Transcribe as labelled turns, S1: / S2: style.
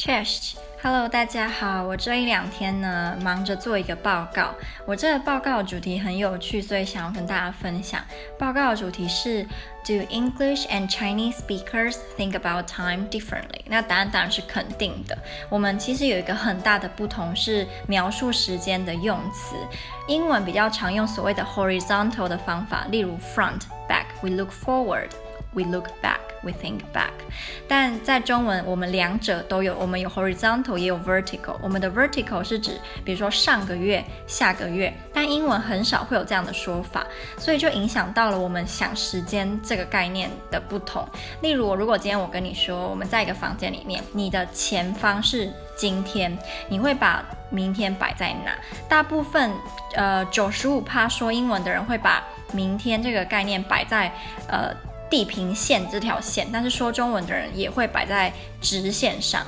S1: Chest，Hello，大家好。我这一两天呢，忙着做一个报告。我这个报告主题很有趣，所以想要跟大家分享。报告的主题是 Do English and Chinese speakers think about time differently？那答案当然是肯定的。我们其实有一个很大的不同是描述时间的用词。英文比较常用所谓的 horizontal 的方法，例如 front、back。We look forward。We look back, we think back。但在中文，我们两者都有，我们有 horizontal 也有 vertical。我们的 vertical 是指，比如说上个月、下个月，但英文很少会有这样的说法，所以就影响到了我们想时间这个概念的不同。例如，如果今天我跟你说，我们在一个房间里面，你的前方是今天，你会把明天摆在哪？大部分，呃，九十五趴说英文的人会把明天这个概念摆在，呃。地平线这条线，但是说中文的人也会摆在直线上。